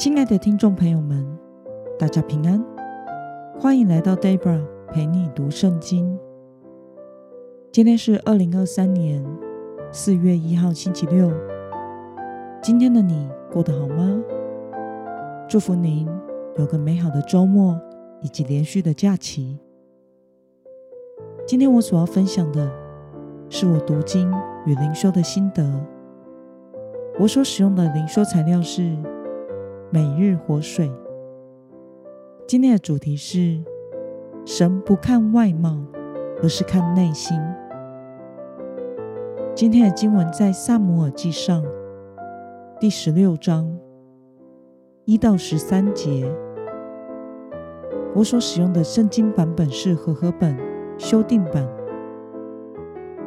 亲爱的听众朋友们，大家平安，欢迎来到 Debra 陪你读圣经。今天是二零二三年四月一号星期六。今天的你过得好吗？祝福您有个美好的周末以及连续的假期。今天我所要分享的是我读经与灵修的心得。我所使用的灵修材料是每日活水。今天的主题是神不看外貌，而是看内心。今天的经文在撒母耳记上。第十六章一到十三节，我所使用的圣经版本是和合本修订版。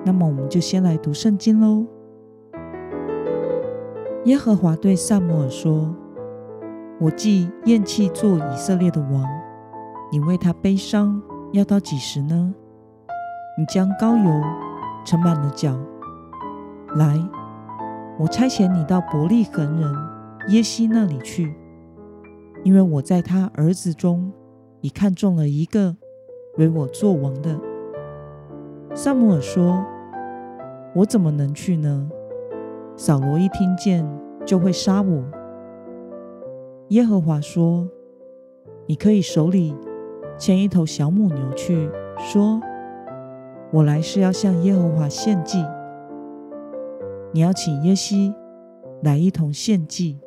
那么，我们就先来读圣经喽。耶和华对撒母耳说：“我既厌弃做以色列的王，你为他悲伤要到几时呢？你将膏油盛满了脚，来。”我差遣你到伯利恒人耶西那里去，因为我在他儿子中已看中了一个为我作王的。撒母耳说：“我怎么能去呢？扫罗一听见就会杀我。”耶和华说：“你可以手里牵一头小母牛去，说：我来是要向耶和华献祭。”你要请耶西来一同献祭，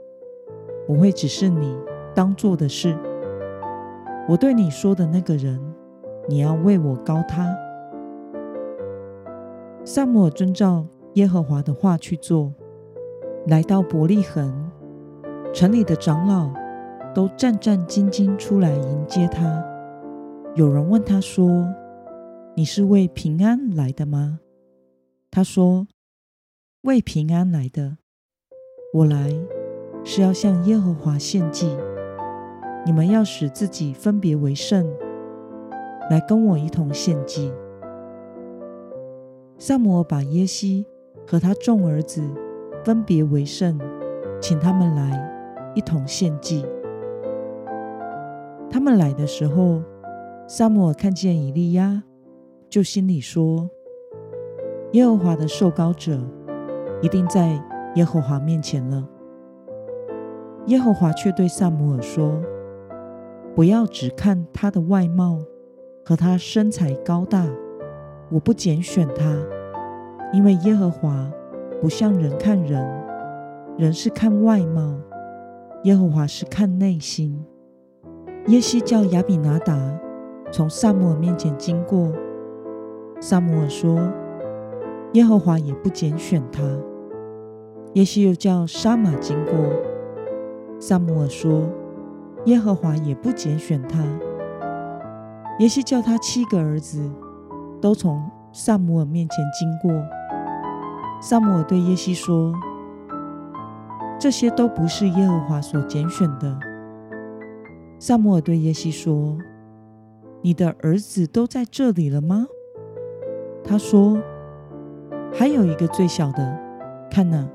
我会指示你当做的事。我对你说的那个人，你要为我高他。撒母耳遵照耶和华的话去做，来到伯利恒，城里的长老都战战兢兢出来迎接他。有人问他说：“你是为平安来的吗？”他说。为平安来的，我来是要向耶和华献祭。你们要使自己分别为圣，来跟我一同献祭。撒母耳把耶西和他众儿子分别为圣，请他们来一同献祭。他们来的时候，撒母耳看见以利亚，就心里说：耶和华的受膏者。一定在耶和华面前了。耶和华却对撒母耳说：“不要只看他的外貌和他身材高大，我不拣选他，因为耶和华不像人看人，人是看外貌，耶和华是看内心。”耶西叫亚比拿达从撒母耳面前经过，撒母耳说。耶和华也不拣选他。耶西又叫沙玛经过，撒母耳说：“耶和华也不拣选他。”耶西叫他七个儿子都从撒母耳面前经过。撒母耳对耶西说：“这些都不是耶和华所拣选的。”撒母耳对耶西说：“你的儿子都在这里了吗？”他说。还有一个最小的，看哪，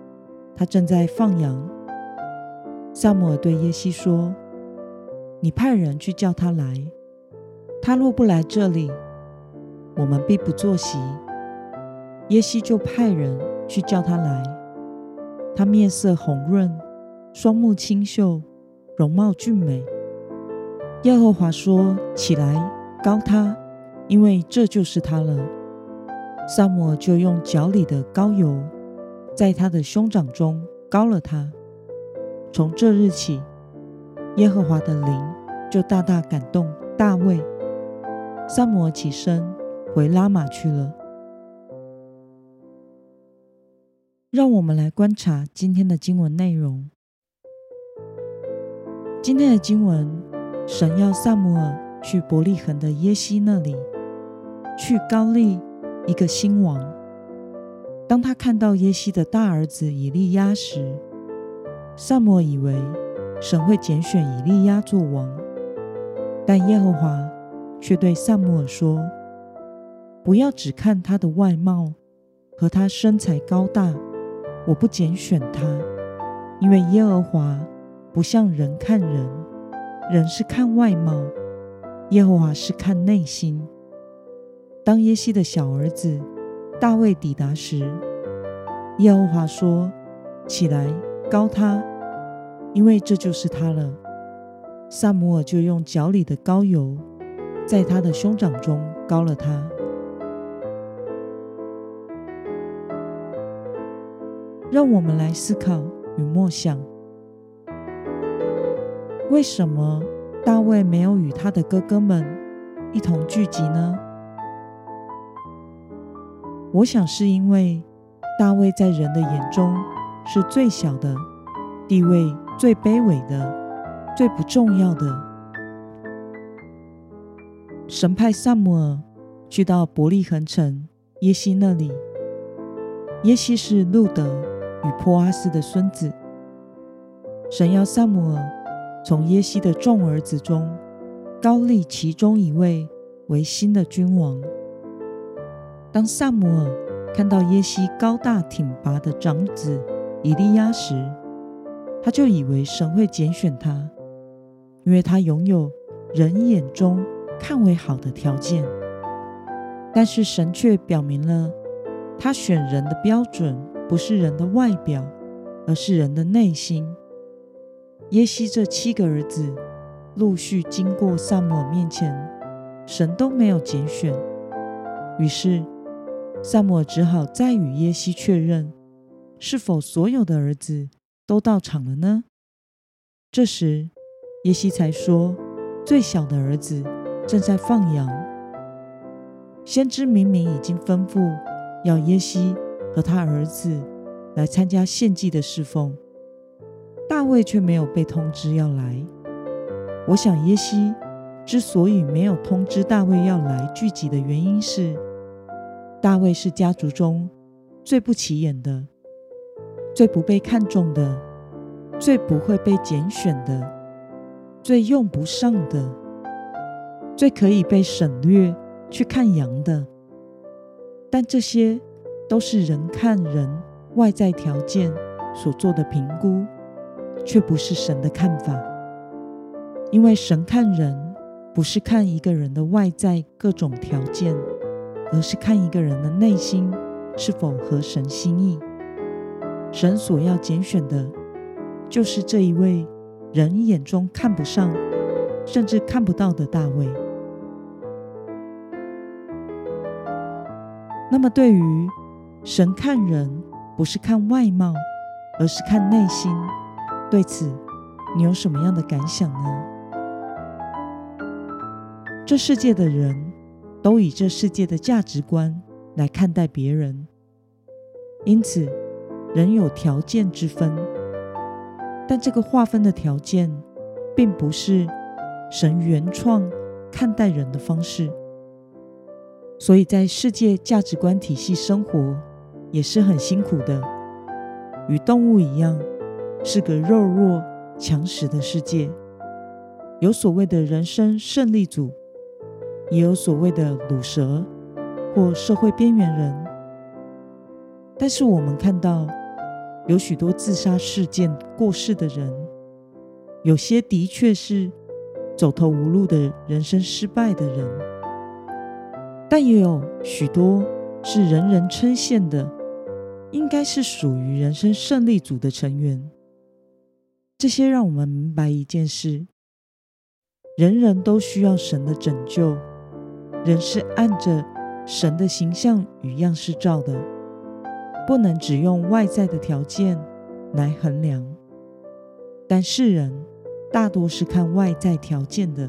他正在放羊。撒母耳对耶西说：“你派人去叫他来。他若不来这里，我们必不坐席。”耶西就派人去叫他来。他面色红润，双目清秀，容貌俊美。耶和华说：“起来，膏他，因为这就是他了。”撒母耳就用脚里的膏油，在他的兄长中膏了他。从这日起，耶和华的灵就大大感动大卫。撒母耳起身回拉玛去了。让我们来观察今天的经文内容。今天的经文，神要撒母耳去伯利恒的耶西那里，去膏立。一个新王。当他看到耶西的大儿子以利押时，撒母耳以为神会拣选以利押做王，但耶和华却对撒母耳说：“不要只看他的外貌和他身材高大，我不拣选他，因为耶和华不像人看人，人是看外貌，耶和华是看内心。当耶西的小儿子大卫抵达时，耶和华说：“起来，膏他，因为这就是他了。”撒母耳就用脚里的膏油，在他的兄长中膏了他。让我们来思考与默想：为什么大卫没有与他的哥哥们一同聚集呢？我想是因为大卫在人的眼中是最小的，地位最卑微的，最不重要的。神派撒母耳去到伯利恒城耶西那里，耶西是路德与波阿斯的孙子。神要撒母耳从耶西的众儿子中高立其中一位为新的君王。当撒母耳看到耶西高大挺拔的长子以利亚时，他就以为神会拣选他，因为他拥有人眼中看为好的条件。但是神却表明了，他选人的标准不是人的外表，而是人的内心。耶西这七个儿子陆续经过撒母耳面前，神都没有拣选，于是。撒母耳只好再与耶西确认，是否所有的儿子都到场了呢？这时，耶西才说：“最小的儿子正在放羊。”先知明明已经吩咐要耶西和他儿子来参加献祭的侍奉，大卫却没有被通知要来。我想，耶西之所以没有通知大卫要来聚集的原因是。大卫是家族中最不起眼的、最不被看重的、最不会被拣选的、最用不上的、最可以被省略去看羊的。但这些都是人看人外在条件所做的评估，却不是神的看法。因为神看人，不是看一个人的外在各种条件。而是看一个人的内心是否合神心意。神所要拣选的，就是这一位人眼中看不上，甚至看不到的大卫。那么，对于神看人不是看外貌，而是看内心，对此你有什么样的感想呢？这世界的人。都以这世界的价值观来看待别人，因此人有条件之分，但这个划分的条件，并不是神原创看待人的方式。所以在世界价值观体系生活也是很辛苦的，与动物一样，是个肉弱强食的世界。有所谓的人生胜利组。也有所谓的鲁蛇或社会边缘人，但是我们看到有许多自杀事件过世的人，有些的确是走投无路的人生失败的人，但也有许多是人人称羡的，应该是属于人生胜利组的成员。这些让我们明白一件事：人人都需要神的拯救。人是按着神的形象与样式造的，不能只用外在的条件来衡量。但世人大多是看外在条件的，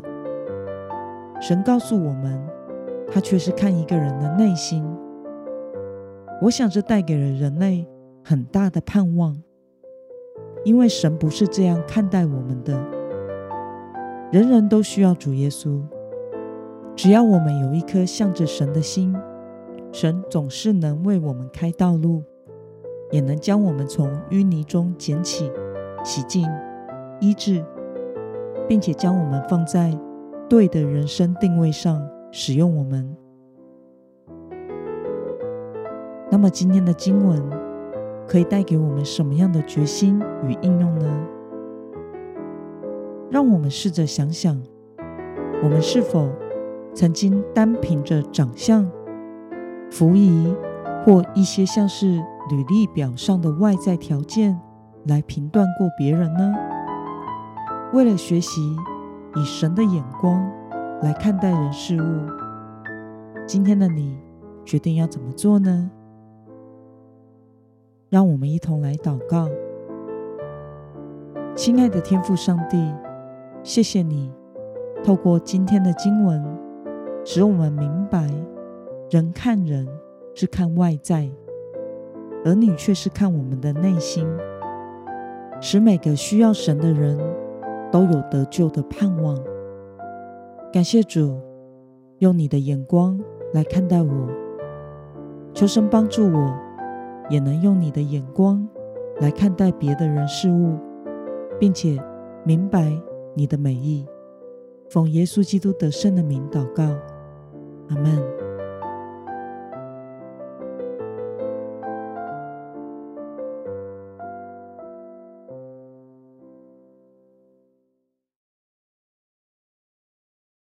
神告诉我们，他却是看一个人的内心。我想这带给了人类很大的盼望，因为神不是这样看待我们的。人人都需要主耶稣。只要我们有一颗向着神的心，神总是能为我们开道路，也能将我们从淤泥中捡起、洗净、医治，并且将我们放在对的人生定位上使用我们。那么今天的经文可以带给我们什么样的决心与应用呢？让我们试着想想，我们是否曾经单凭着长相、服仪或一些像是履历表上的外在条件来评断过别人呢？为了学习以神的眼光来看待人事物，今天的你决定要怎么做呢？让我们一同来祷告。亲爱的天父上帝，谢谢你透过今天的经文，使我们明白，人看人是看外在，而你却是看我们的内心，使每个需要神的人都有得救的盼望。感谢主，用你的眼光来看待我，求神帮助我，也能用你的眼光来看待别的人事物。并且明白你的美意，奉耶稣基督得胜的名祷告，阿门。